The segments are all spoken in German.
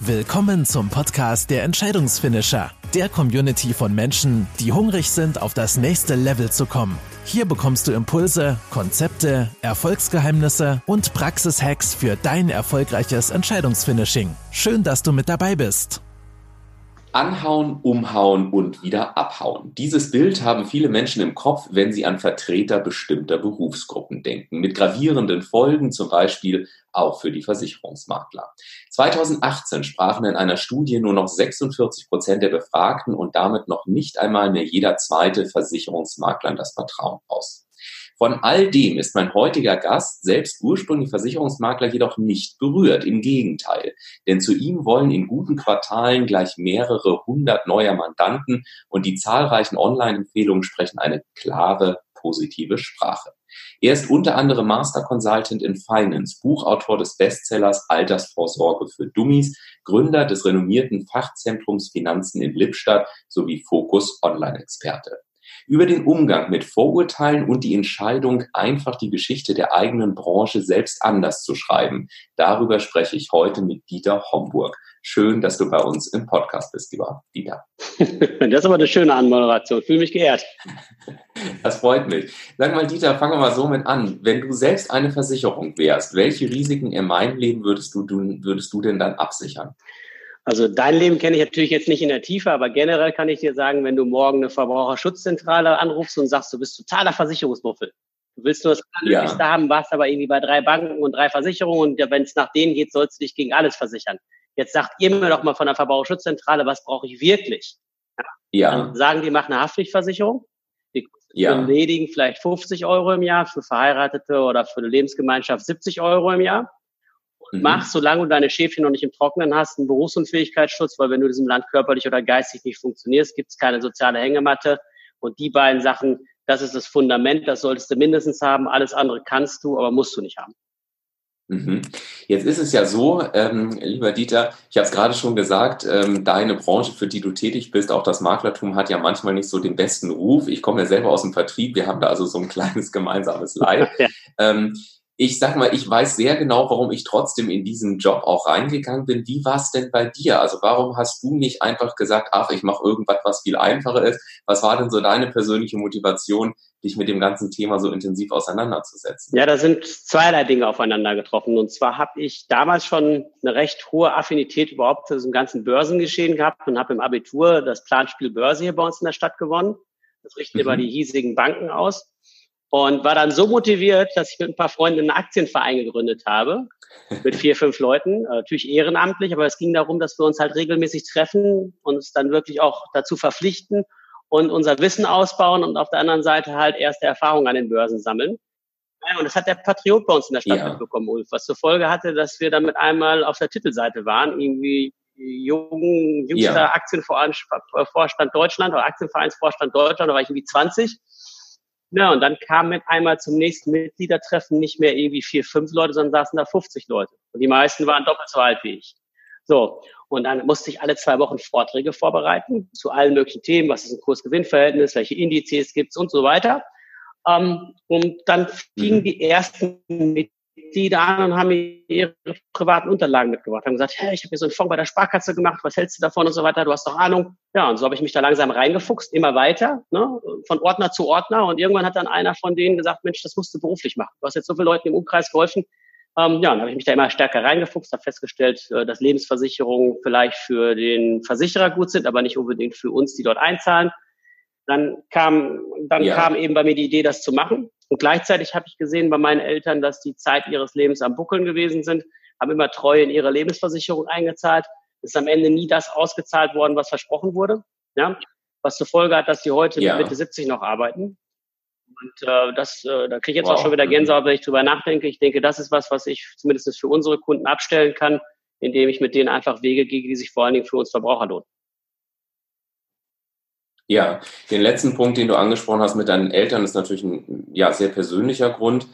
Willkommen zum Podcast der Entscheidungsfinisher, der Community von Menschen, die hungrig sind, auf das nächste Level zu kommen. Hier bekommst du Impulse, Konzepte, Erfolgsgeheimnisse und Praxishacks für dein erfolgreiches Entscheidungsfinishing. Schön, dass du mit dabei bist. Anhauen, umhauen und wieder abhauen. Dieses Bild haben viele Menschen im Kopf, wenn sie an Vertreter bestimmter Berufsgruppen denken, mit gravierenden Folgen zum Beispiel auch für die Versicherungsmakler. 2018 sprachen in einer Studie nur noch 46 Prozent der Befragten und damit noch nicht einmal mehr jeder zweite Versicherungsmakler das Vertrauen aus. Von all dem ist mein heutiger Gast, selbst ursprünglich Versicherungsmakler, jedoch nicht berührt. Im Gegenteil. Denn zu ihm wollen in guten Quartalen gleich mehrere hundert neuer Mandanten und die zahlreichen Online-Empfehlungen sprechen eine klare, positive Sprache. Er ist unter anderem Master Consultant in Finance, Buchautor des Bestsellers Altersvorsorge für Dummies, Gründer des renommierten Fachzentrums Finanzen in Lippstadt sowie Fokus Online-Experte über den Umgang mit Vorurteilen und die Entscheidung, einfach die Geschichte der eigenen Branche selbst anders zu schreiben. Darüber spreche ich heute mit Dieter Homburg. Schön, dass du bei uns im Podcast bist, lieber Dieter. Das ist aber eine schöne Anmoderation. Fühle mich geehrt. Das freut mich. Sag mal, Dieter, fangen wir mal so mit an. Wenn du selbst eine Versicherung wärst, welche Risiken in meinem Leben würdest du, würdest du denn dann absichern? Also dein Leben kenne ich natürlich jetzt nicht in der Tiefe, aber generell kann ich dir sagen, wenn du morgen eine Verbraucherschutzzentrale anrufst und sagst, du bist totaler Versicherungsmuffel. Du willst nur das Allerwichtigste ja. haben, warst aber irgendwie bei drei Banken und drei Versicherungen und wenn es nach denen geht, sollst du dich gegen alles versichern. Jetzt sagt ihr mir doch mal von der Verbraucherschutzzentrale, was brauche ich wirklich? Ja. Dann sagen die, mach eine Haftpflichtversicherung. Die ja. ledigen vielleicht 50 Euro im Jahr, für Verheiratete oder für eine Lebensgemeinschaft 70 Euro im Jahr mhm. mach, solange du deine Schäfchen noch nicht im Trockenen hast, einen Berufsunfähigkeitsschutz, weil wenn du in diesem Land körperlich oder geistig nicht funktionierst, gibt es keine soziale Hängematte. Und die beiden Sachen, das ist das Fundament, das solltest du mindestens haben. Alles andere kannst du, aber musst du nicht haben. Mhm. Jetzt ist es ja so, ähm, lieber Dieter, ich habe es gerade schon gesagt, ähm, deine Branche, für die du tätig bist, auch das Maklertum, hat ja manchmal nicht so den besten Ruf. Ich komme ja selber aus dem Vertrieb, wir haben da also so ein kleines gemeinsames Leid. ja. ähm, ich sag mal, ich weiß sehr genau, warum ich trotzdem in diesen Job auch reingegangen bin. Wie war es denn bei dir? Also warum hast du nicht einfach gesagt, ach, ich mache irgendwas, was viel einfacher ist? Was war denn so deine persönliche Motivation, dich mit dem ganzen Thema so intensiv auseinanderzusetzen? Ja, da sind zweierlei Dinge aufeinander getroffen. Und zwar habe ich damals schon eine recht hohe Affinität überhaupt zu diesem ganzen Börsengeschehen gehabt und habe im Abitur das Planspiel Börse hier bei uns in der Stadt gewonnen. Das richten mhm. über die hiesigen Banken aus und war dann so motiviert, dass ich mit ein paar Freunden einen Aktienverein gegründet habe, mit vier, fünf Leuten, äh, natürlich ehrenamtlich, aber es ging darum, dass wir uns halt regelmäßig treffen, und uns dann wirklich auch dazu verpflichten und unser Wissen ausbauen und auf der anderen Seite halt erste Erfahrungen an den Börsen sammeln. Ja, und das hat der Patriot bei uns in der Stadt ja. mitbekommen, Ulf, was zur Folge hatte, dass wir dann mit einmal auf der Titelseite waren, irgendwie jungen, jüngster ja. Aktienvorstand Deutschland oder Aktienvereinsvorstand Deutschland, da war ich irgendwie 20 ja, und dann kam mit einmal zum nächsten Mitgliedertreffen nicht mehr irgendwie vier, fünf Leute, sondern saßen da 50 Leute. Und die meisten waren doppelt so alt wie ich. So. Und dann musste ich alle zwei Wochen Vorträge vorbereiten zu allen möglichen Themen. Was ist ein Kurs-Gewinn-Verhältnis? Welche Indizes gibt's und so weiter. Ähm, und dann fingen mhm. die ersten Mitglieder an und haben mir ihre privaten Unterlagen mitgebracht, haben gesagt, hey, ich habe hier so einen Fonds bei der Sparkasse gemacht, was hältst du davon und so weiter, du hast doch Ahnung. Ja, und so habe ich mich da langsam reingefuchst, immer weiter, ne, von Ordner zu Ordner und irgendwann hat dann einer von denen gesagt, Mensch, das musst du beruflich machen. Du hast jetzt so viele Leuten im Umkreis geholfen. Ähm, ja, dann habe ich mich da immer stärker reingefuchst, habe festgestellt, äh, dass Lebensversicherungen vielleicht für den Versicherer gut sind, aber nicht unbedingt für uns, die dort einzahlen. Dann kam, dann ja. kam eben bei mir die Idee, das zu machen. Und gleichzeitig habe ich gesehen bei meinen Eltern, dass die Zeit ihres Lebens am Buckeln gewesen sind, haben immer treu in ihre Lebensversicherung eingezahlt, ist am Ende nie das ausgezahlt worden, was versprochen wurde. Ja? Was zur Folge hat, dass sie heute ja. Mitte 70 noch arbeiten. Und äh, das, äh, da kriege ich jetzt wow. auch schon wieder Gänsehaut, wenn ich drüber nachdenke. Ich denke, das ist was, was ich zumindest für unsere Kunden abstellen kann, indem ich mit denen einfach Wege gehe, die sich vor allen Dingen für uns Verbraucher lohnen. Ja, den letzten Punkt, den du angesprochen hast mit deinen Eltern, ist natürlich ein ja, sehr persönlicher Grund.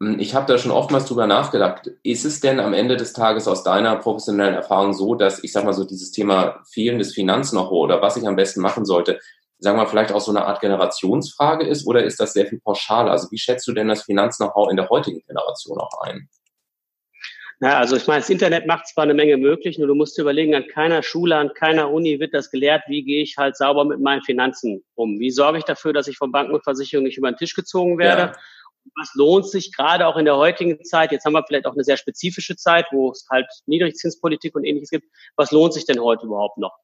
Hm, ich habe da schon oftmals drüber nachgedacht. Ist es denn am Ende des Tages aus deiner professionellen Erfahrung so, dass ich sag mal so dieses Thema fehlendes Finanz-Know-how oder was ich am besten machen sollte, sagen wir vielleicht auch so eine Art Generationsfrage ist oder ist das sehr viel pauschal? Also wie schätzt du denn das Finanz-Know-how in der heutigen Generation auch ein? Ja, also ich meine, das Internet macht zwar eine Menge möglich, nur du musst dir überlegen, an keiner Schule, an keiner Uni wird das gelehrt, wie gehe ich halt sauber mit meinen Finanzen um? Wie sorge ich dafür, dass ich von Banken und Versicherungen nicht über den Tisch gezogen werde? Ja. Was lohnt sich gerade auch in der heutigen Zeit? Jetzt haben wir vielleicht auch eine sehr spezifische Zeit, wo es halt Niedrigzinspolitik und ähnliches gibt. Was lohnt sich denn heute überhaupt noch?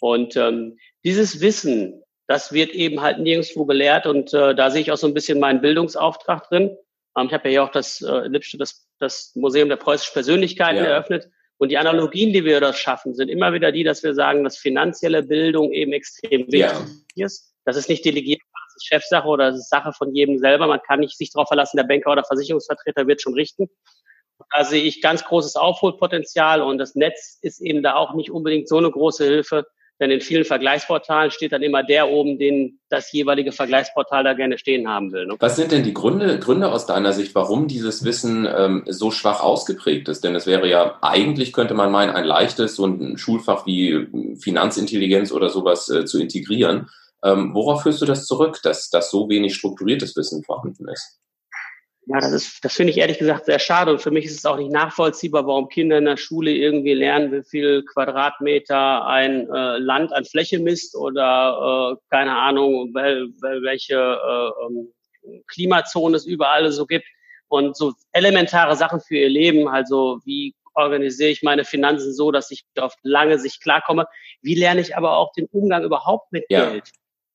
Und ähm, dieses Wissen, das wird eben halt nirgendwo gelehrt und äh, da sehe ich auch so ein bisschen meinen Bildungsauftrag drin. Ähm, ich habe ja hier auch das äh, Lipstadt, das, das Museum der preußischen Persönlichkeiten ja. eröffnet. Und die Analogien, die wir dort schaffen, sind immer wieder die, dass wir sagen, dass finanzielle Bildung eben extrem wichtig ja. ist. Das ist nicht delegiert, das ist Chefsache oder das ist Sache von jedem selber. Man kann nicht sich darauf verlassen, der Banker oder Versicherungsvertreter wird schon richten. Da sehe ich ganz großes Aufholpotenzial und das Netz ist eben da auch nicht unbedingt so eine große Hilfe, denn in vielen Vergleichsportalen steht dann immer der oben, den das jeweilige Vergleichsportal da gerne stehen haben will. Ne? Was sind denn die Gründe, Gründe aus deiner Sicht, warum dieses Wissen ähm, so schwach ausgeprägt ist? Denn es wäre ja eigentlich, könnte man meinen, ein leichtes, so ein Schulfach wie Finanzintelligenz oder sowas äh, zu integrieren. Ähm, worauf führst du das zurück, dass, dass so wenig strukturiertes Wissen vorhanden ist? Ja, das ist, das finde ich ehrlich gesagt sehr schade. Und für mich ist es auch nicht nachvollziehbar, warum Kinder in der Schule irgendwie lernen, wie viel Quadratmeter ein äh, Land an Fläche misst oder äh, keine Ahnung, wel, wel, welche äh, ähm, Klimazone es überall so gibt. Und so elementare Sachen für ihr Leben, also wie organisiere ich meine Finanzen so, dass ich auf lange Sicht klarkomme. Wie lerne ich aber auch den Umgang überhaupt mit ja. Geld,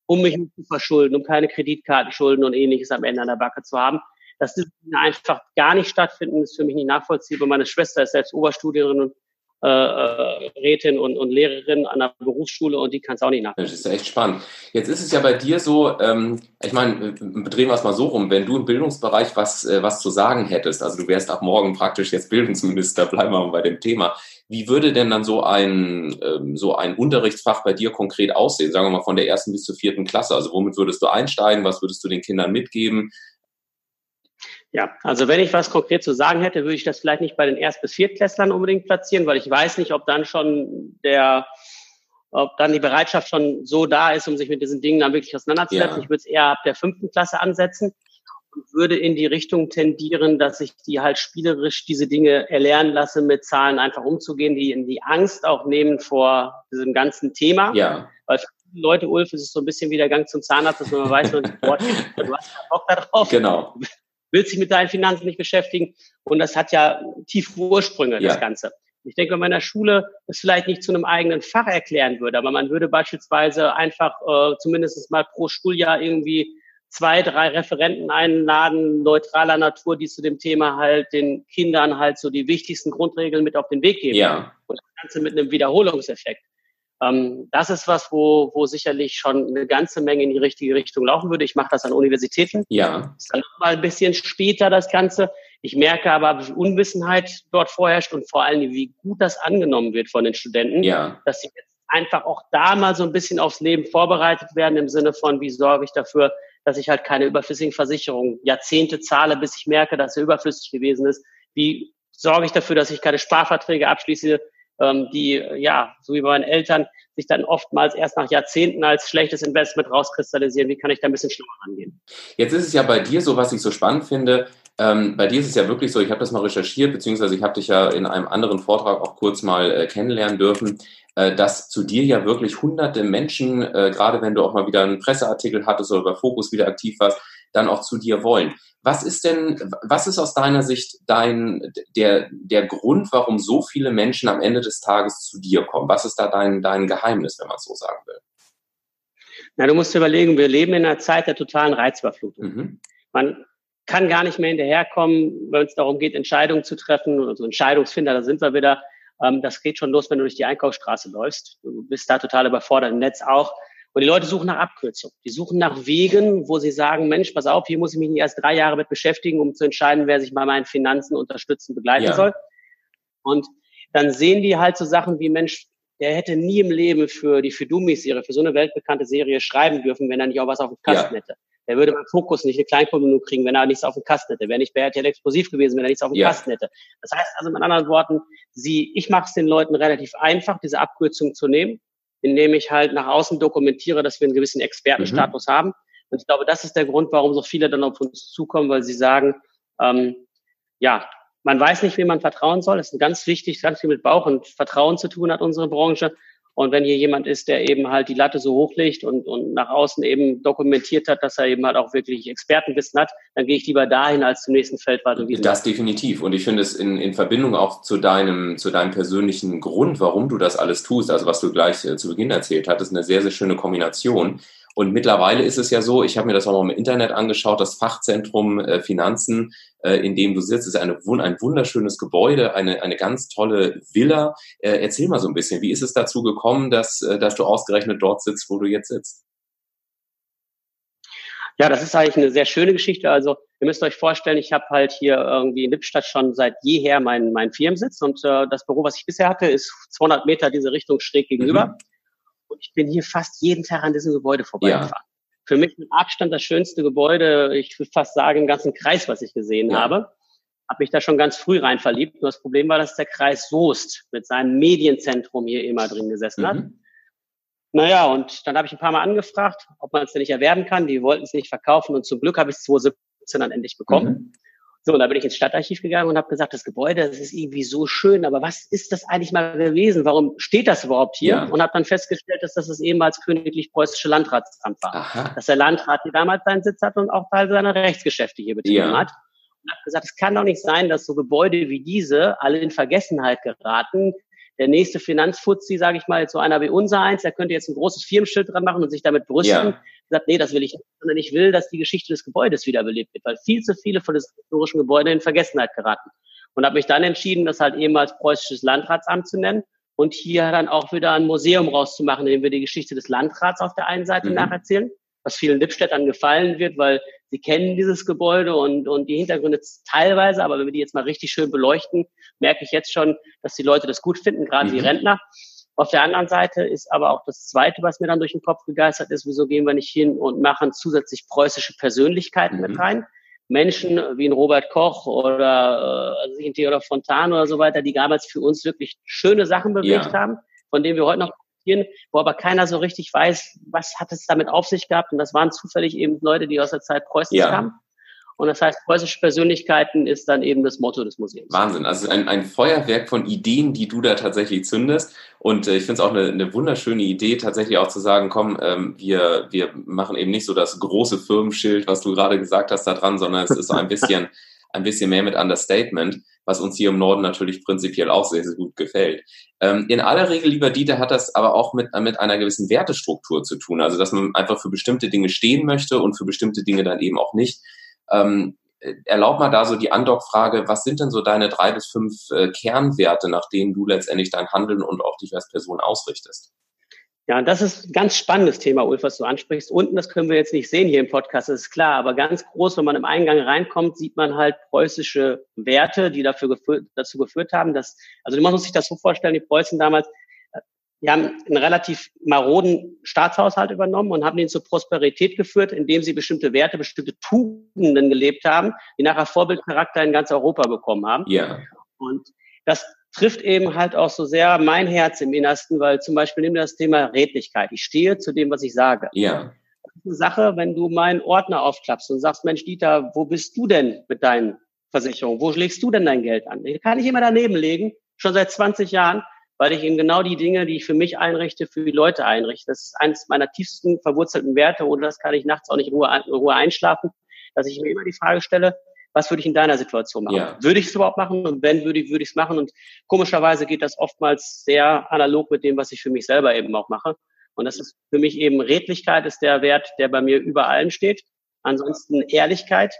um mich nicht zu verschulden, um keine Kreditkartenschulden und ähnliches am Ende an der Backe zu haben dass diese Dinge einfach gar nicht stattfinden, ist für mich nicht nachvollziehbar. Meine Schwester ist selbst Oberstudierin und äh, äh, Rätin und, und Lehrerin an der Berufsschule und die kann es auch nicht nachvollziehen. Das ist echt spannend. Jetzt ist es ja bei dir so, ähm, ich meine, drehen wir es mal so rum, wenn du im Bildungsbereich was, äh, was zu sagen hättest, also du wärst ab morgen praktisch jetzt Bildungsminister, bleiben wir mal bei dem Thema. Wie würde denn dann so ein, ähm, so ein Unterrichtsfach bei dir konkret aussehen? Sagen wir mal von der ersten bis zur vierten Klasse. Also womit würdest du einsteigen? Was würdest du den Kindern mitgeben? Ja, also wenn ich was konkret zu sagen hätte, würde ich das vielleicht nicht bei den Erst- bis Viertklässlern unbedingt platzieren, weil ich weiß nicht, ob dann schon der, ob dann die Bereitschaft schon so da ist, um sich mit diesen Dingen dann wirklich auseinanderzusetzen. Ja. Ich würde es eher ab der fünften Klasse ansetzen und würde in die Richtung tendieren, dass ich die halt spielerisch diese Dinge erlernen lasse, mit Zahlen einfach umzugehen, die in die Angst auch nehmen vor diesem ganzen Thema. Ja. Weil für Leute, Ulf, ist es so ein bisschen wie der Gang zum Zahnarzt, dass man weiß, man, boah, du hast keinen Bock darauf. Genau willst dich mit deinen Finanzen nicht beschäftigen. Und das hat ja tiefe Ursprünge, ja. das Ganze. Ich denke, wenn man in der Schule es vielleicht nicht zu einem eigenen Fach erklären würde, aber man würde beispielsweise einfach äh, zumindest mal pro Schuljahr irgendwie zwei, drei Referenten einladen, neutraler Natur, die zu dem Thema halt den Kindern halt so die wichtigsten Grundregeln mit auf den Weg geben. Ja. Und das Ganze mit einem Wiederholungseffekt. Ähm, das ist was, wo, wo sicherlich schon eine ganze Menge in die richtige Richtung laufen würde. Ich mache das an Universitäten. Ja. Ist dann noch mal ein bisschen später das Ganze. Ich merke aber, wie Unwissenheit dort vorherrscht und vor allem, wie gut das angenommen wird von den Studenten, ja. dass sie jetzt einfach auch da mal so ein bisschen aufs Leben vorbereitet werden im Sinne von, wie sorge ich dafür, dass ich halt keine überflüssigen Versicherungen Jahrzehnte zahle, bis ich merke, dass er überflüssig gewesen ist. Wie sorge ich dafür, dass ich keine Sparverträge abschließe, ähm, die, ja, so wie bei meinen Eltern, sich dann oftmals erst nach Jahrzehnten als schlechtes Investment rauskristallisieren. Wie kann ich da ein bisschen schlimmer rangehen? Jetzt ist es ja bei dir so, was ich so spannend finde, ähm, bei dir ist es ja wirklich so, ich habe das mal recherchiert, beziehungsweise ich habe dich ja in einem anderen Vortrag auch kurz mal äh, kennenlernen dürfen, äh, dass zu dir ja wirklich hunderte Menschen, äh, gerade wenn du auch mal wieder einen Presseartikel hattest oder bei Fokus wieder aktiv warst, dann auch zu dir wollen. Was ist denn, was ist aus deiner Sicht dein, der, der Grund, warum so viele Menschen am Ende des Tages zu dir kommen? Was ist da dein, dein Geheimnis, wenn man es so sagen will? Na, du musst überlegen, wir leben in einer Zeit der totalen Reizüberflutung. Mhm. Man kann gar nicht mehr hinterherkommen, wenn es darum geht, Entscheidungen zu treffen. Also Entscheidungsfinder, da sind wir wieder. Ähm, das geht schon los, wenn du durch die Einkaufsstraße läufst. Du bist da total überfordert, im Netz auch. Und die Leute suchen nach Abkürzung. Die suchen nach Wegen, wo sie sagen, Mensch, pass auf, hier muss ich mich nicht erst drei Jahre mit beschäftigen, um zu entscheiden, wer sich bei meinen Finanzen unterstützen, begleiten ja. soll. Und dann sehen die halt so Sachen wie, Mensch, der hätte nie im Leben für die Fidumi-Serie, für so eine weltbekannte Serie schreiben dürfen, wenn er nicht auch was auf dem Kasten ja. hätte. Der würde beim Fokus nicht eine Kleinkunde kriegen, wenn er nichts auf dem Kasten hätte. Wäre nicht bei RTL explosiv gewesen, wenn er nichts auf dem ja. Kasten hätte. Das heißt also mit anderen Worten, sie, ich mache es den Leuten relativ einfach, diese Abkürzung zu nehmen indem ich halt nach außen dokumentiere, dass wir einen gewissen Expertenstatus mhm. haben. Und ich glaube, das ist der Grund, warum so viele dann auf uns zukommen, weil sie sagen, ähm, ja, man weiß nicht, wem man vertrauen soll. Das ist ganz wichtig, ganz viel mit Bauch und Vertrauen zu tun hat unsere Branche. Und wenn hier jemand ist, der eben halt die Latte so hochlegt und, und nach außen eben dokumentiert hat, dass er eben halt auch wirklich Expertenwissen hat, dann gehe ich lieber dahin als zum nächsten Feldwart und wieder. Das definitiv. Und ich finde es in, in Verbindung auch zu deinem, zu deinem persönlichen Grund, warum du das alles tust, also was du gleich äh, zu Beginn erzählt hattest, eine sehr, sehr schöne Kombination. Und mittlerweile ist es ja so, ich habe mir das auch mal im Internet angeschaut, das Fachzentrum äh, Finanzen, äh, in dem du sitzt, ist eine, ein wunderschönes Gebäude, eine, eine ganz tolle Villa. Äh, erzähl mal so ein bisschen, wie ist es dazu gekommen, dass, dass du ausgerechnet dort sitzt, wo du jetzt sitzt? Ja, das ist eigentlich eine sehr schöne Geschichte. Also ihr müsst euch vorstellen, ich habe halt hier irgendwie in Lippstadt schon seit jeher meinen mein Firmensitz und äh, das Büro, was ich bisher hatte, ist 200 Meter diese Richtung schräg gegenüber. Mhm. Und ich bin hier fast jeden Tag an diesem Gebäude vorbeigefahren. Ja. Für mich mit Abstand das schönste Gebäude, ich würde fast sagen, im ganzen Kreis, was ich gesehen ja. habe. Habe mich da schon ganz früh rein verliebt. Nur das Problem war, dass der Kreis Soest mit seinem Medienzentrum hier immer drin gesessen mhm. hat. Naja, und dann habe ich ein paar Mal angefragt, ob man es denn nicht erwerben kann. Die wollten es nicht verkaufen und zum Glück habe ich es 2017 dann endlich bekommen. Mhm. So, und da bin ich ins Stadtarchiv gegangen und habe gesagt, das Gebäude, das ist irgendwie so schön, aber was ist das eigentlich mal gewesen? Warum steht das überhaupt hier? Ja. Und habe dann festgestellt, dass das das ehemals königlich-preußische Landratsamt war. Aha. Dass der Landrat hier damals seinen Sitz hat und auch Teil seiner Rechtsgeschäfte hier betrieben ja. hat. Und habe gesagt, es kann doch nicht sein, dass so Gebäude wie diese alle in Vergessenheit geraten der nächste Finanzfuzzi, sage ich mal, jetzt so einer wie unser eins, der könnte jetzt ein großes Firmenschild dran machen und sich damit brüsten. Ja. Sagt, nee, das will ich nicht, sondern ich will, dass die Geschichte des Gebäudes wiederbelebt wird, weil viel zu viele von den historischen Gebäuden in Vergessenheit geraten. Und habe mich dann entschieden, das halt ehemals preußisches Landratsamt zu nennen und hier dann auch wieder ein Museum rauszumachen, in dem wir die Geschichte des Landrats auf der einen Seite mhm. nacherzählen was vielen Lippstädtern gefallen wird, weil sie kennen dieses Gebäude und, und die Hintergründe teilweise, aber wenn wir die jetzt mal richtig schön beleuchten, merke ich jetzt schon, dass die Leute das gut finden, gerade mhm. die Rentner. Auf der anderen Seite ist aber auch das Zweite, was mir dann durch den Kopf gegeistert ist, wieso gehen wir nicht hin und machen zusätzlich preußische Persönlichkeiten mhm. mit rein. Menschen wie ein Robert Koch oder äh, also Theodor Fontan oder so weiter, die damals für uns wirklich schöne Sachen bewegt ja. haben, von denen wir heute noch diskutieren, wo aber keiner so richtig weiß, was hat es damit auf sich gehabt. Und das waren zufällig eben Leute, die aus der Zeit Preußens ja. kamen. Und das heißt, preußische Persönlichkeiten ist dann eben das Motto des Museums. Wahnsinn. Also ein, ein Feuerwerk von Ideen, die du da tatsächlich zündest. Und äh, ich finde es auch eine, eine, wunderschöne Idee, tatsächlich auch zu sagen, komm, ähm, wir, wir machen eben nicht so das große Firmenschild, was du gerade gesagt hast, da dran, sondern es ist so ein bisschen, ein bisschen mehr mit Understatement was uns hier im Norden natürlich prinzipiell auch sehr, sehr gut gefällt. Ähm, in aller Regel, lieber Dieter, hat das aber auch mit, mit einer gewissen Wertestruktur zu tun. Also, dass man einfach für bestimmte Dinge stehen möchte und für bestimmte Dinge dann eben auch nicht. Ähm, erlaub mal da so die Andock-Frage, was sind denn so deine drei bis fünf äh, Kernwerte, nach denen du letztendlich dein Handeln und auch dich als Person ausrichtest? Ja, und das ist ein ganz spannendes Thema, Ulf, was du ansprichst. Unten, das können wir jetzt nicht sehen hier im Podcast, das ist klar, aber ganz groß, wenn man im Eingang reinkommt, sieht man halt preußische Werte, die dafür geführt, dazu geführt haben, dass, also man muss sich das so vorstellen, die Preußen damals, die haben einen relativ maroden Staatshaushalt übernommen und haben ihn zur Prosperität geführt, indem sie bestimmte Werte, bestimmte Tugenden gelebt haben, die nachher Vorbildcharakter in ganz Europa bekommen haben. Ja. Und das trifft eben halt auch so sehr mein Herz im Innersten, weil zum Beispiel nimm das Thema Redlichkeit. Ich stehe zu dem, was ich sage. Ja. Das ist eine Sache, wenn du meinen Ordner aufklappst und sagst, Mensch, Dieter, wo bist du denn mit deinen Versicherungen? Wo legst du denn dein Geld an? Den kann ich immer daneben legen, schon seit 20 Jahren, weil ich eben genau die Dinge, die ich für mich einrichte, für die Leute einrichte. Das ist eines meiner tiefsten verwurzelten Werte und das kann ich nachts auch nicht in Ruhe, in Ruhe einschlafen, dass ich mir immer die Frage stelle, was würde ich in deiner Situation machen? Ja. Würde ich es überhaupt machen? Und wenn, würde ich, würde ich es machen? Und komischerweise geht das oftmals sehr analog mit dem, was ich für mich selber eben auch mache. Und das ist für mich eben Redlichkeit ist der Wert, der bei mir über allem steht. Ansonsten Ehrlichkeit,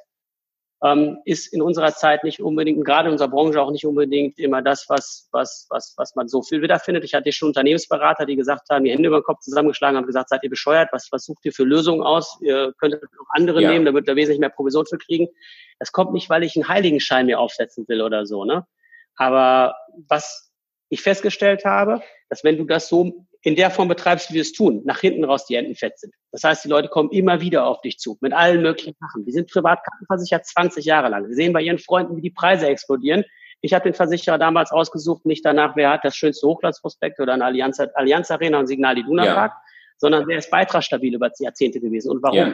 ähm, ist in unserer Zeit nicht unbedingt, gerade in unserer Branche auch nicht unbedingt immer das, was, was, was, was man so viel wiederfindet. Ich hatte schon Unternehmensberater, die gesagt haben, die Hände über den Kopf zusammengeschlagen haben, gesagt, seid ihr bescheuert, was, was sucht ihr für Lösungen aus? Ihr könntet auch andere ja. nehmen, da wird ihr wesentlich mehr Provision für kriegen. Das kommt nicht, weil ich einen Heiligenschein mir aufsetzen will oder so, ne? Aber was ich festgestellt habe, dass wenn du das so in der Form betreibst, wie wir es tun, nach hinten raus die Enden fett sind. Das heißt, die Leute kommen immer wieder auf dich zu, mit allen möglichen Sachen. Die sind privat krankenversichert 20 Jahre lang. Sie sehen bei ihren Freunden, wie die Preise explodieren. Ich habe den Versicherer damals ausgesucht, nicht danach, wer hat das schönste Hochglanzprospekt oder eine Allianz, Allianz Arena und Signal Iduna ja. Park, sondern wer ist beitragsstabil über Jahrzehnte gewesen und warum. Ja.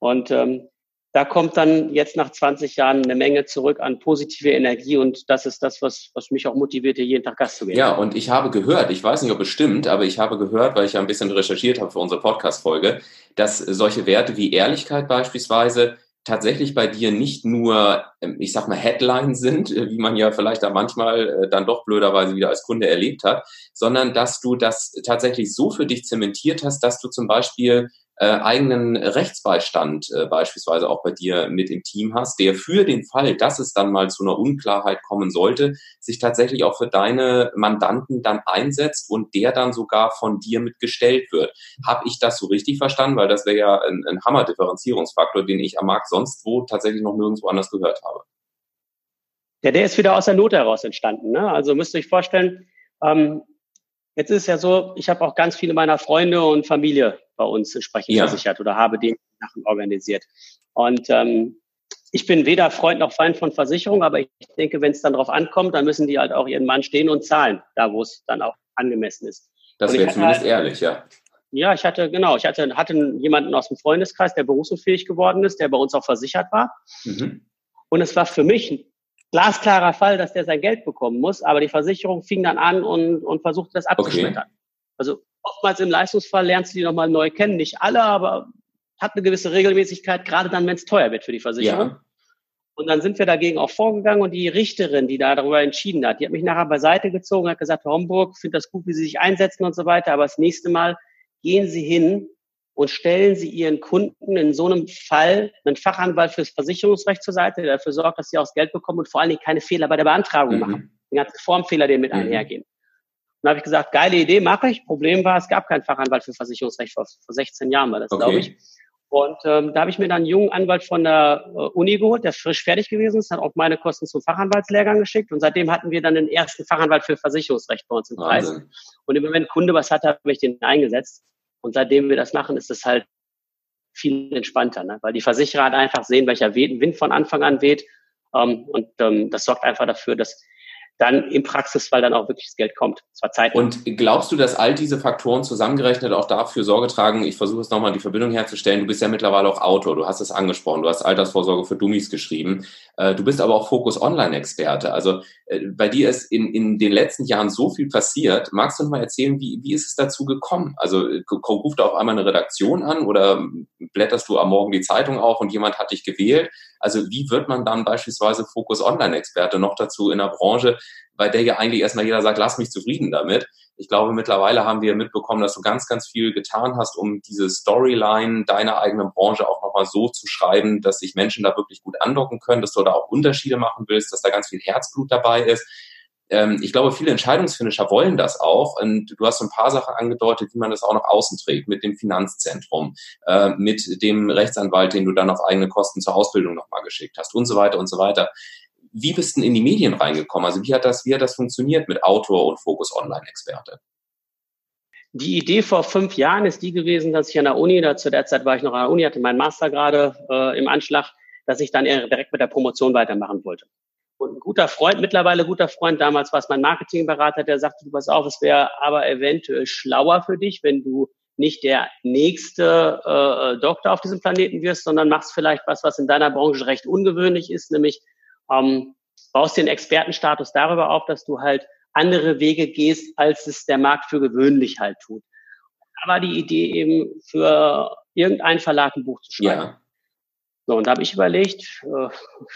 Und ähm, da kommt dann jetzt nach 20 Jahren eine Menge zurück an positive Energie und das ist das, was, was mich auch motiviert, hier jeden Tag Gast zu geben. Ja, und ich habe gehört, ich weiß nicht, ob es stimmt, aber ich habe gehört, weil ich ja ein bisschen recherchiert habe für unsere Podcast-Folge, dass solche Werte wie Ehrlichkeit beispielsweise tatsächlich bei dir nicht nur, ähm, ich sag mal, Headline sind, äh, wie man ja vielleicht da manchmal äh, dann doch blöderweise wieder als Kunde erlebt hat, sondern dass du das tatsächlich so für dich zementiert hast, dass du zum Beispiel äh, eigenen Rechtsbeistand äh, beispielsweise auch bei dir mit im Team hast, der für den Fall, dass es dann mal zu einer Unklarheit kommen sollte, sich tatsächlich auch für deine Mandanten dann einsetzt und der dann sogar von dir mitgestellt wird. Habe ich das so richtig verstanden? Weil das wäre ja ein, ein Hammer-Differenzierungsfaktor, den ich am Markt sonst wo tatsächlich noch nirgendwo anders gehört habe. Ja, der ist wieder aus der Not heraus entstanden. Ne? Also müsst ihr euch vorstellen, ähm, Jetzt ist es ja so, ich habe auch ganz viele meiner Freunde und Familie bei uns entsprechend ja. versichert oder habe die Sachen organisiert. Und ähm, ich bin weder Freund noch Feind von Versicherung, aber ich denke, wenn es dann darauf ankommt, dann müssen die halt auch ihren Mann stehen und zahlen, da wo es dann auch angemessen ist. Das wäre zumindest halt, ehrlich, ja. Ja, ich hatte, genau, ich hatte, hatte jemanden aus dem Freundeskreis, der berufsunfähig geworden ist, der bei uns auch versichert war. Mhm. Und es war für mich glasklarer Fall, dass der sein Geld bekommen muss, aber die Versicherung fing dann an und, und versuchte das abzuschmettern. Okay. Also oftmals im Leistungsfall lernst du die nochmal neu kennen, nicht alle, aber hat eine gewisse Regelmäßigkeit, gerade dann, wenn es teuer wird für die Versicherung. Ja. Und dann sind wir dagegen auch vorgegangen und die Richterin, die da darüber entschieden hat, die hat mich nachher beiseite gezogen, hat gesagt, Herr Homburg, finde das gut, wie Sie sich einsetzen und so weiter, aber das nächste Mal gehen Sie hin und stellen Sie Ihren Kunden in so einem Fall einen Fachanwalt fürs Versicherungsrecht zur Seite, der dafür sorgt, dass sie auch das Geld bekommen und vor allen Dingen keine Fehler bei der Beantragung mhm. machen. Den ganzen Formfehler, die mit mhm. einhergehen. Und da habe ich gesagt, geile Idee, mache ich. Problem war, es gab keinen Fachanwalt für Versicherungsrecht vor, vor 16 Jahren war das, okay. glaube ich. Und ähm, da habe ich mir dann einen jungen Anwalt von der äh, Uni geholt, der frisch fertig gewesen ist, hat auch meine Kosten zum Fachanwaltslehrgang geschickt und seitdem hatten wir dann den ersten Fachanwalt für Versicherungsrecht bei uns im Kreis. Und immer wenn ein Kunde was hat, habe ich den eingesetzt. Und seitdem wir das machen, ist es halt viel entspannter, ne? weil die Versicherer halt einfach sehen, welcher Wind von Anfang an weht. Ähm, und ähm, das sorgt einfach dafür, dass dann im Praxisfall dann auch wirklich das Geld kommt. Zwar Zeit. Und glaubst du, dass all diese Faktoren zusammengerechnet auch dafür Sorge tragen? Ich versuche es nochmal die Verbindung herzustellen. Du bist ja mittlerweile auch Autor, du hast es angesprochen, du hast Altersvorsorge für Dummies geschrieben. Äh, du bist aber auch Fokus Online-Experte. Also äh, bei dir ist in, in den letzten Jahren so viel passiert. Magst du mal erzählen, wie, wie ist es dazu gekommen? Also äh, ruft auf einmal eine Redaktion an oder blätterst du am Morgen die Zeitung auf und jemand hat dich gewählt? Also wie wird man dann beispielsweise Fokus Online-Experte noch dazu in der Branche, bei der ja eigentlich erstmal jeder sagt, lass mich zufrieden damit. Ich glaube, mittlerweile haben wir mitbekommen, dass du ganz, ganz viel getan hast, um diese Storyline deiner eigenen Branche auch nochmal so zu schreiben, dass sich Menschen da wirklich gut andocken können, dass du da auch Unterschiede machen willst, dass da ganz viel Herzblut dabei ist. Ähm, ich glaube, viele Entscheidungsfinisher wollen das auch. Und du hast so ein paar Sachen angedeutet, wie man das auch nach außen trägt, mit dem Finanzzentrum, äh, mit dem Rechtsanwalt, den du dann auf eigene Kosten zur Ausbildung nochmal geschickt hast und so weiter und so weiter wie bist du in die Medien reingekommen? Also wie hat das, wie hat das funktioniert mit Autor und Fokus Online-Experte? Die Idee vor fünf Jahren ist die gewesen, dass ich an der Uni, da zu der Zeit war ich noch an der Uni, hatte meinen Master gerade äh, im Anschlag, dass ich dann direkt mit der Promotion weitermachen wollte. Und ein guter Freund, mittlerweile guter Freund, damals war es mein Marketingberater, der sagte, du pass auf, es wäre aber eventuell schlauer für dich, wenn du nicht der nächste äh, Doktor auf diesem Planeten wirst, sondern machst vielleicht was, was in deiner Branche recht ungewöhnlich ist, nämlich ähm, baust den Expertenstatus darüber auf, dass du halt andere Wege gehst, als es der Markt für gewöhnlich halt tut. Da war die Idee eben für irgendeinen Verlag ein Buch zu schreiben. Ja. So, und da habe ich überlegt, äh,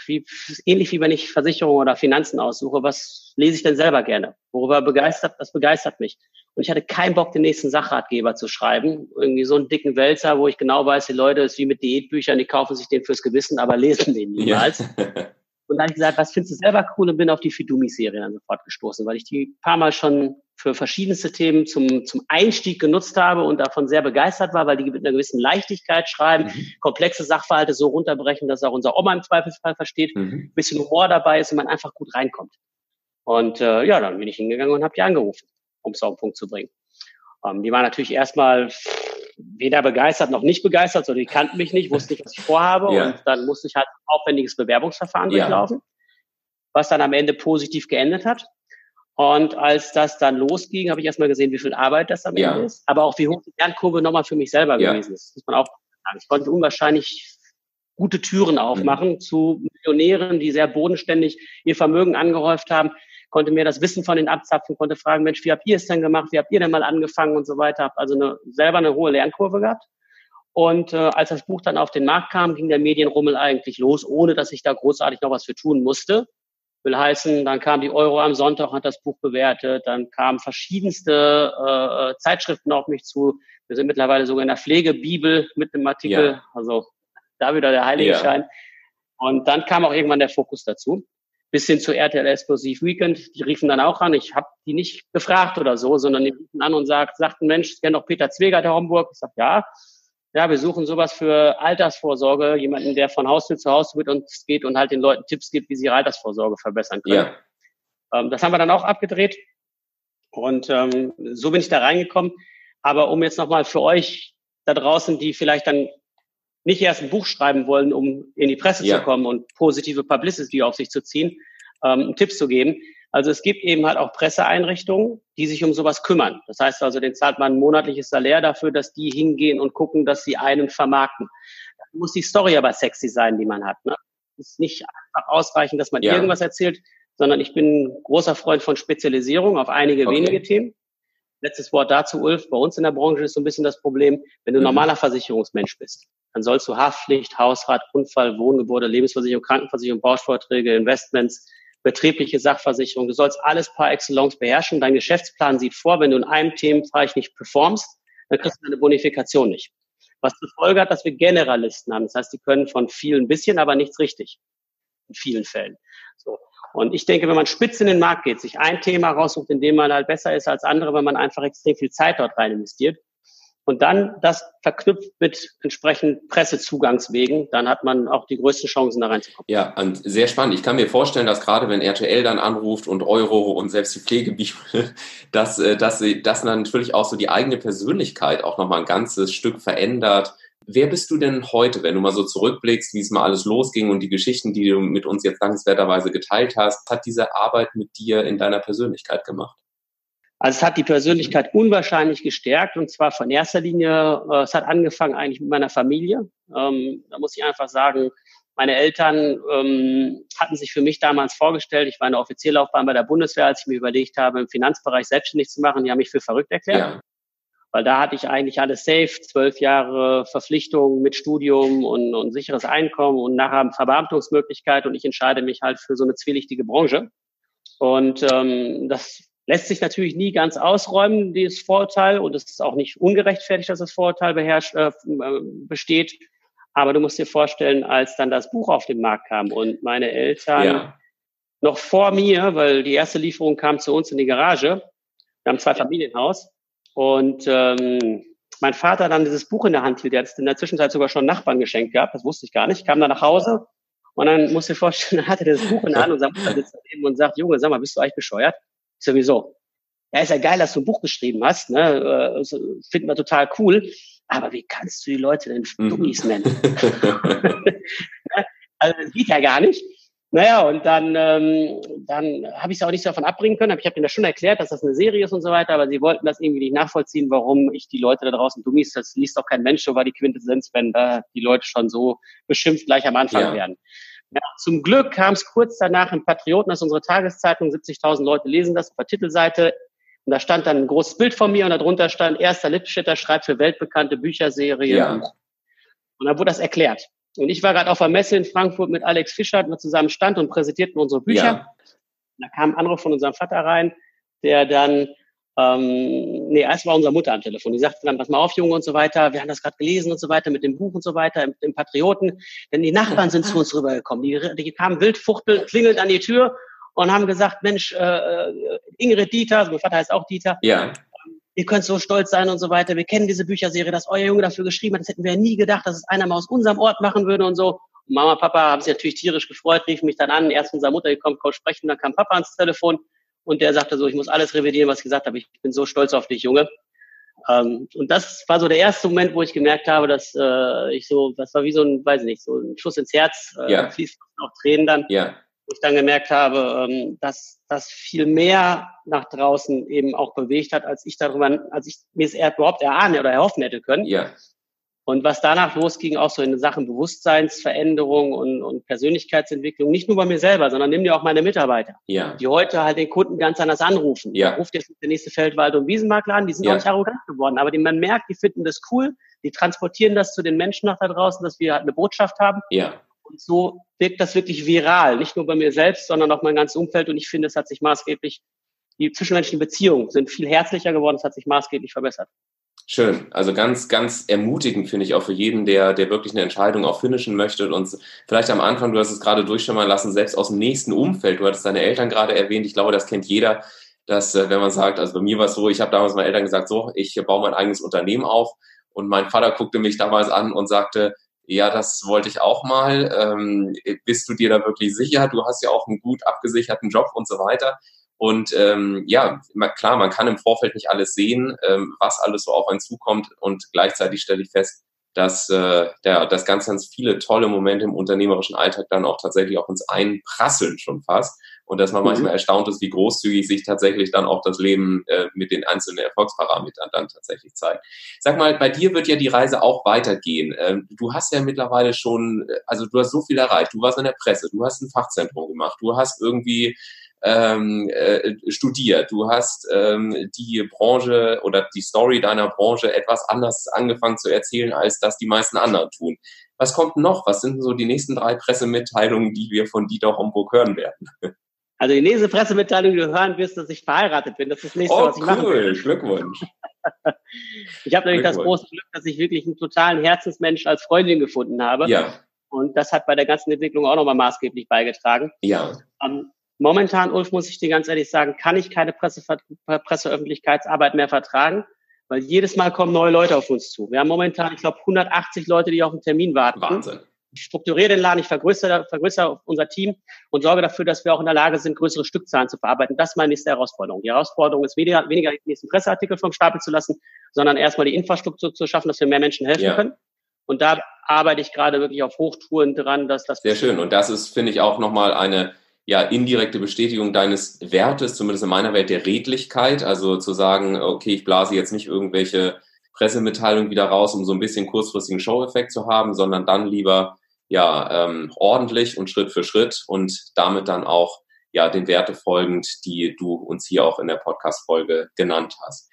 wie, ähnlich wie wenn ich Versicherungen oder Finanzen aussuche, was lese ich denn selber gerne? Worüber begeistert, was begeistert mich? Und ich hatte keinen Bock, den nächsten Sachratgeber zu schreiben. Irgendwie so einen dicken Wälzer, wo ich genau weiß, die Leute, ist wie mit Diätbüchern, die kaufen sich den fürs Gewissen, aber lesen den niemals. Ja. Und dann habe ich gesagt, was findest du selber cool und bin auf die Fidumi-Serie dann sofort gestoßen, weil ich die paar Mal schon für verschiedenste Themen zum, zum Einstieg genutzt habe und davon sehr begeistert war, weil die mit einer gewissen Leichtigkeit schreiben, mhm. komplexe Sachverhalte so runterbrechen, dass auch unser Oma im Zweifelsfall versteht, mhm. bisschen Humor dabei ist und man einfach gut reinkommt. Und äh, ja, dann bin ich hingegangen und habe die angerufen, um es auf den Punkt zu bringen. Ähm, die war natürlich erstmal weder begeistert noch nicht begeistert, sondern die kannten mich nicht, wussten nicht, was ich vorhabe. Ja. Und dann musste ich halt ein aufwendiges Bewerbungsverfahren ja. durchlaufen, was dann am Ende positiv geendet hat. Und als das dann losging, habe ich erstmal gesehen, wie viel Arbeit das am Ende ja. ist, aber auch wie hoch die Lernkurve nochmal für mich selber gewesen ist. Das muss man auch sagen. Ich konnte unwahrscheinlich gute Türen aufmachen mhm. zu Millionären, die sehr bodenständig ihr Vermögen angehäuft haben, konnte mir das Wissen von den abzapfen, konnte fragen, Mensch, wie habt ihr es denn gemacht, wie habt ihr denn mal angefangen und so weiter, habe also eine, selber eine hohe Lernkurve gehabt. Und äh, als das Buch dann auf den Markt kam, ging der Medienrummel eigentlich los, ohne dass ich da großartig noch was für tun musste. Will heißen, dann kam die Euro am Sonntag, hat das Buch bewertet, dann kamen verschiedenste äh, Zeitschriften auf mich zu. Wir sind mittlerweile sogar in der Pflegebibel mit einem Artikel, ja. also da wieder der Heiligenschein. Ja. Und dann kam auch irgendwann der Fokus dazu. Bis hin zu RTL Explosive Weekend. Die riefen dann auch an. Ich habe die nicht gefragt oder so, sondern die riefen an und sagt, sagten, Mensch, ich kenne doch Peter Zweger der Homburg. Ich sag, ja. Ja, wir suchen sowas für Altersvorsorge, jemanden, der von Haustür zu Haustür mit uns geht und halt den Leuten Tipps gibt, wie sie ihre Altersvorsorge verbessern können. Ja. Ähm, das haben wir dann auch abgedreht. Und ähm, so bin ich da reingekommen. Aber um jetzt nochmal für euch da draußen, die vielleicht dann nicht erst ein Buch schreiben wollen, um in die Presse ja. zu kommen und positive Publicity auf sich zu ziehen, ähm, Tipps zu geben. Also es gibt eben halt auch Presseeinrichtungen, die sich um sowas kümmern. Das heißt also, den zahlt man ein monatliches Salär dafür, dass die hingehen und gucken, dass sie einen vermarkten. Da muss die Story aber sexy sein, die man hat. Ne? Es ist nicht einfach ausreichend, dass man ja. irgendwas erzählt, sondern ich bin ein großer Freund von Spezialisierung auf einige okay. wenige Themen. Letztes Wort dazu, Ulf. Bei uns in der Branche ist so ein bisschen das Problem, wenn du mhm. normaler Versicherungsmensch bist dann sollst du Haftpflicht, Hausrat, Unfall, Wohngebäude, Lebensversicherung, Krankenversicherung, Bausparverträge, Investments, betriebliche Sachversicherung. Du sollst alles par excellence beherrschen. Dein Geschäftsplan sieht vor, wenn du in einem Themenbereich nicht performst, dann kriegst du deine Bonifikation nicht. Was zur Folge hat, dass wir Generalisten haben. Das heißt, die können von vielen bisschen, aber nichts richtig. In vielen Fällen. So. Und ich denke, wenn man spitz in den Markt geht, sich ein Thema raussucht, in dem man halt besser ist als andere, wenn man einfach extrem viel Zeit dort rein investiert, und dann das verknüpft mit entsprechend Pressezugangswegen, dann hat man auch die größten Chancen da reinzukommen. Ja, und sehr spannend. Ich kann mir vorstellen, dass gerade wenn RTL dann anruft und Euro und selbst die Pflegebibel, dass, äh, dass, dass natürlich auch so die eigene Persönlichkeit auch nochmal ein ganzes Stück verändert. Wer bist du denn heute, wenn du mal so zurückblickst, wie es mal alles losging und die Geschichten, die du mit uns jetzt dankenswerterweise geteilt hast, hat diese Arbeit mit dir in deiner Persönlichkeit gemacht? Also es hat die Persönlichkeit unwahrscheinlich gestärkt und zwar von erster Linie, äh, es hat angefangen eigentlich mit meiner Familie. Ähm, da muss ich einfach sagen, meine Eltern ähm, hatten sich für mich damals vorgestellt, ich war in der Offizierlaufbahn bei der Bundeswehr, als ich mir überlegt habe, im Finanzbereich selbstständig zu machen, die haben mich für verrückt erklärt. Ja. Weil da hatte ich eigentlich alles safe, zwölf Jahre Verpflichtung mit Studium und, und sicheres Einkommen und nachher Verbeamtungsmöglichkeit und ich entscheide mich halt für so eine zwielichtige Branche. Und ähm, das lässt sich natürlich nie ganz ausräumen, dieses Vorurteil. Und es ist auch nicht ungerechtfertigt, dass das Vorurteil beherrscht, äh, äh, besteht. Aber du musst dir vorstellen, als dann das Buch auf den Markt kam und meine Eltern ja. noch vor mir, weil die erste Lieferung kam zu uns in die Garage, wir haben zwei Familienhaus und ähm, mein Vater dann dieses Buch in der Hand hielt, der hat es in der Zwischenzeit sogar schon Nachbarn geschenkt gehabt, das wusste ich gar nicht, ich kam dann nach Hause und dann musst du dir vorstellen, dann hatte er das Buch in der Hand und Mutter sitzt daneben und sagt, Junge, sag mal, bist du eigentlich bescheuert? sowieso. Ja, ist ja geil, dass du ein Buch geschrieben hast, ne? Also, finden wir total cool. Aber wie kannst du die Leute denn. Dummies nennen? also das geht ja gar nicht. Naja, und dann, ähm, dann habe ich es auch nicht so davon abbringen können. Ich habe ihnen das schon erklärt, dass das eine Serie ist und so weiter, aber sie wollten das irgendwie nicht nachvollziehen, warum ich die Leute da draußen Dummies, das liest doch kein Mensch, so war die Quintessenz, wenn da die Leute schon so beschimpft gleich am Anfang ja. werden. Ja, zum Glück kam es kurz danach im Patrioten, das ist unsere Tageszeitung, 70.000 Leute lesen das auf der Titelseite. Und da stand dann ein großes Bild von mir und darunter stand, erster Lippstädter schreibt für weltbekannte Bücherserie. Ja. Und dann wurde das erklärt. Und ich war gerade auf der Messe in Frankfurt mit Alex Fischer, wir zusammen stand und präsentierten unsere Bücher. Ja. Da kam ein Anruf von unserem Vater rein, der dann ähm, nee, erst war unsere Mutter am Telefon. Die sagte dann, pass mal auf, Junge und so weiter. Wir haben das gerade gelesen und so weiter mit dem Buch und so weiter, im, im Patrioten. Denn die Nachbarn sind zu uns rübergekommen. Die, die kamen wild fuchtelnd, klingelt an die Tür und haben gesagt, Mensch, äh, äh, Ingrid Dieter, also mein Vater heißt auch Dieter. Ja. Ihr könnt so stolz sein und so weiter. Wir kennen diese Bücherserie, dass euer Junge dafür geschrieben hat. Das hätten wir ja nie gedacht, dass es einer mal aus unserem Ort machen würde und so. Und Mama, Papa haben sich natürlich tierisch gefreut, riefen mich dann an. Erst unserer Mutter gekommen, Coach sprechen, dann kam Papa ans Telefon und der sagte so, ich muss alles revidieren, was ich gesagt habe. Ich bin so stolz auf dich, Junge. Ähm, und das war so der erste Moment, wo ich gemerkt habe, dass äh, ich so, das war wie so ein, weiß ich nicht, so ein Schuss ins Herz, äh, ja. fließt auch Tränen dann. Ja. Wo ich dann gemerkt habe, ähm, dass das viel mehr nach draußen eben auch bewegt hat, als ich darüber, als ich mir es überhaupt erahnen oder erhoffen hätte können. Ja. Und was danach losging, auch so in Sachen Bewusstseinsveränderung und, und Persönlichkeitsentwicklung, nicht nur bei mir selber, sondern nimm dir auch meine Mitarbeiter, ja. die heute halt den Kunden ganz anders anrufen. Ja. Ruft jetzt der nächste Feldwald- und Wiesenmakler an, die sind ja. auch nicht arrogant geworden, aber die, man merkt, die finden das cool, die transportieren das zu den Menschen nach da draußen, dass wir halt eine Botschaft haben. Ja. Und so wirkt das wirklich viral, nicht nur bei mir selbst, sondern auch mein ganzes Umfeld. Und ich finde, es hat sich maßgeblich, die zwischenmenschlichen Beziehungen sind viel herzlicher geworden, es hat sich maßgeblich verbessert. Schön. Also ganz, ganz ermutigend finde ich auch für jeden, der, der wirklich eine Entscheidung auch finishen möchte und vielleicht am Anfang, du hast es gerade durchschimmern lassen, selbst aus dem nächsten Umfeld. Du hattest deine Eltern gerade erwähnt. Ich glaube, das kennt jeder, dass, äh, wenn man sagt, also bei mir war es so, ich habe damals meinen Eltern gesagt, so, ich baue mein eigenes Unternehmen auf. Und mein Vater guckte mich damals an und sagte, ja, das wollte ich auch mal. Ähm, bist du dir da wirklich sicher? Du hast ja auch einen gut abgesicherten Job und so weiter. Und ähm, ja, klar, man kann im Vorfeld nicht alles sehen, ähm, was alles so auf einen zukommt. Und gleichzeitig stelle ich fest, dass, äh, der, dass ganz, ganz viele tolle Momente im unternehmerischen Alltag dann auch tatsächlich auf uns einprasseln schon fast. Und dass man mhm. manchmal erstaunt ist, wie großzügig sich tatsächlich dann auch das Leben äh, mit den einzelnen Erfolgsparametern dann tatsächlich zeigt. Sag mal, bei dir wird ja die Reise auch weitergehen. Ähm, du hast ja mittlerweile schon, äh, also du hast so viel erreicht. Du warst in der Presse, du hast ein Fachzentrum gemacht, du hast irgendwie ähm, äh, studiert, du hast ähm, die Branche oder die Story deiner Branche etwas anders angefangen zu erzählen, als das die meisten anderen tun. Was kommt noch? Was sind so die nächsten drei Pressemitteilungen, die wir von Dieter Homburg hören werden? Also die nächste Pressemitteilung, die du hören wirst, dass ich verheiratet bin. Das ist das nächste, oh, was ich cool. machen will. Glückwunsch. ich habe nämlich das große Glück, dass ich wirklich einen totalen Herzensmensch als Freundin gefunden habe. Ja. Und das hat bei der ganzen Entwicklung auch nochmal maßgeblich beigetragen. Ja. Ähm, Momentan, Ulf, muss ich dir ganz ehrlich sagen, kann ich keine Presse, Presseöffentlichkeitsarbeit mehr vertragen, weil jedes Mal kommen neue Leute auf uns zu. Wir haben momentan, ich glaube, 180 Leute, die auf einen Termin warten. Wahnsinn. Ich strukturiere den Laden, ich vergrößere, vergrößere unser Team und sorge dafür, dass wir auch in der Lage sind, größere Stückzahlen zu verarbeiten. Das ist meine nächste Herausforderung. Die Herausforderung ist weniger, weniger die nächsten Presseartikel vom Stapel zu lassen, sondern erstmal die Infrastruktur zu schaffen, dass wir mehr Menschen helfen ja. können. Und da arbeite ich gerade wirklich auf Hochtouren dran, dass das. Sehr schön. Und das ist, finde ich, auch nochmal eine ja indirekte Bestätigung deines Wertes, zumindest in meiner Welt der Redlichkeit. Also zu sagen, okay, ich blase jetzt nicht irgendwelche Pressemitteilungen wieder raus, um so ein bisschen kurzfristigen Show-Effekt zu haben, sondern dann lieber ja ähm, ordentlich und Schritt für Schritt und damit dann auch ja den Werte folgend, die du uns hier auch in der Podcast-Folge genannt hast.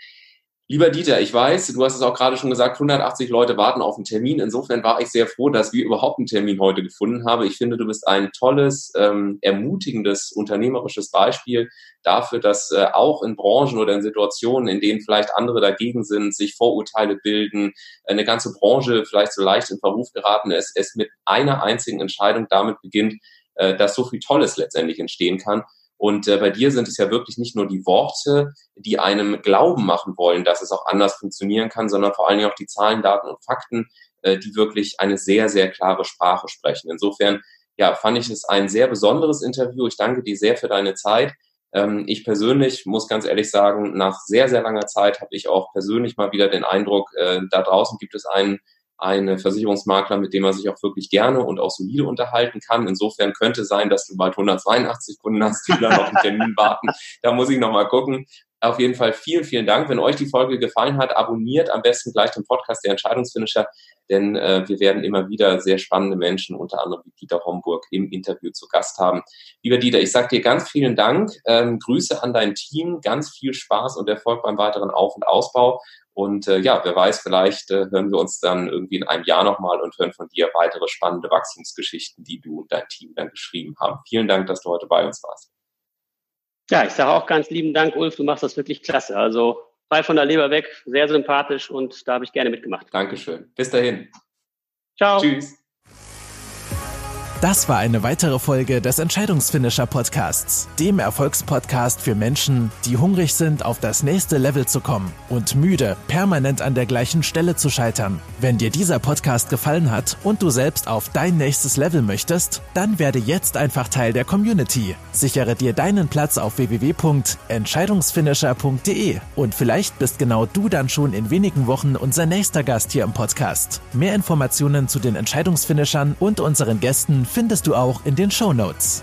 Lieber Dieter, ich weiß, du hast es auch gerade schon gesagt, 180 Leute warten auf einen Termin. Insofern war ich sehr froh, dass wir überhaupt einen Termin heute gefunden haben. Ich finde, du bist ein tolles, ähm, ermutigendes, unternehmerisches Beispiel dafür, dass äh, auch in Branchen oder in Situationen, in denen vielleicht andere dagegen sind, sich Vorurteile bilden, eine ganze Branche vielleicht so leicht in Verruf geraten ist, es mit einer einzigen Entscheidung damit beginnt, äh, dass so viel Tolles letztendlich entstehen kann. Und äh, bei dir sind es ja wirklich nicht nur die Worte, die einem glauben machen wollen, dass es auch anders funktionieren kann, sondern vor allen Dingen auch die Zahlen, Daten und Fakten, äh, die wirklich eine sehr, sehr klare Sprache sprechen. Insofern, ja, fand ich es ein sehr besonderes Interview. Ich danke dir sehr für deine Zeit. Ähm, ich persönlich muss ganz ehrlich sagen, nach sehr, sehr langer Zeit habe ich auch persönlich mal wieder den Eindruck, äh, da draußen gibt es einen ein Versicherungsmakler, mit dem man sich auch wirklich gerne und auch solide unterhalten kann. Insofern könnte sein, dass du bald 182 Kunden hast, die dann auf den Termin warten. Da muss ich nochmal gucken. Auf jeden Fall vielen, vielen Dank. Wenn euch die Folge gefallen hat, abonniert am besten gleich den Podcast der Entscheidungsfinisher, denn äh, wir werden immer wieder sehr spannende Menschen, unter anderem wie Dieter Homburg, im Interview zu Gast haben. Lieber Dieter, ich sage dir ganz vielen Dank. Ähm, Grüße an dein Team, ganz viel Spaß und Erfolg beim weiteren Auf- und Ausbau. Und äh, ja, wer weiß, vielleicht äh, hören wir uns dann irgendwie in einem Jahr nochmal und hören von dir weitere spannende Wachstumsgeschichten, die du und dein Team dann geschrieben haben. Vielen Dank, dass du heute bei uns warst. Ja, ich sage auch ganz lieben Dank, Ulf, du machst das wirklich klasse. Also frei von der Leber weg, sehr sympathisch und da habe ich gerne mitgemacht. Dankeschön. Bis dahin. Ciao. Tschüss. Das war eine weitere Folge des Entscheidungsfinisher Podcasts, dem Erfolgspodcast für Menschen, die hungrig sind, auf das nächste Level zu kommen und müde, permanent an der gleichen Stelle zu scheitern. Wenn dir dieser Podcast gefallen hat und du selbst auf dein nächstes Level möchtest, dann werde jetzt einfach Teil der Community. Sichere dir deinen Platz auf www.entscheidungsfinisher.de und vielleicht bist genau du dann schon in wenigen Wochen unser nächster Gast hier im Podcast. Mehr Informationen zu den Entscheidungsfinishern und unseren Gästen findest du auch in den Show Notes.